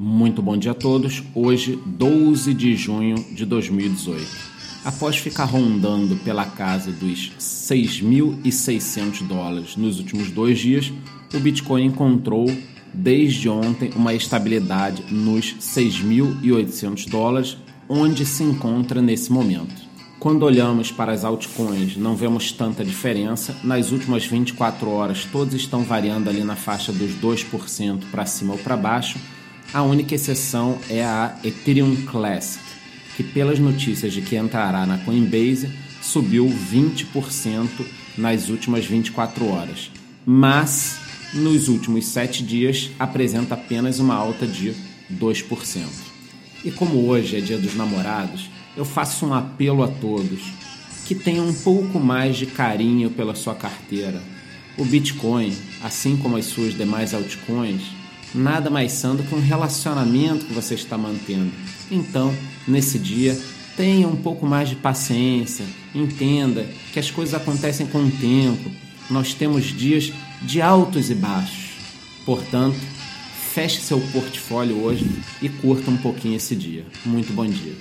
Muito bom dia a todos. Hoje, 12 de junho de 2018. Após ficar rondando pela casa dos 6.600 dólares nos últimos dois dias, o Bitcoin encontrou desde ontem uma estabilidade nos 6.800 dólares, onde se encontra nesse momento. Quando olhamos para as altcoins, não vemos tanta diferença. Nas últimas 24 horas, todos estão variando ali na faixa dos 2% para cima ou para baixo a única exceção é a Ethereum Classic, que pelas notícias de que entrará na Coinbase, subiu 20% nas últimas 24 horas. Mas nos últimos 7 dias apresenta apenas uma alta de 2%. E como hoje é dia dos namorados, eu faço um apelo a todos que tenham um pouco mais de carinho pela sua carteira. O Bitcoin, assim como as suas demais altcoins, nada mais são do que um relacionamento que você está mantendo. Então, nesse dia, tenha um pouco mais de paciência, entenda que as coisas acontecem com o tempo. Nós temos dias de altos e baixos. Portanto, feche seu portfólio hoje e curta um pouquinho esse dia. Muito bom dia.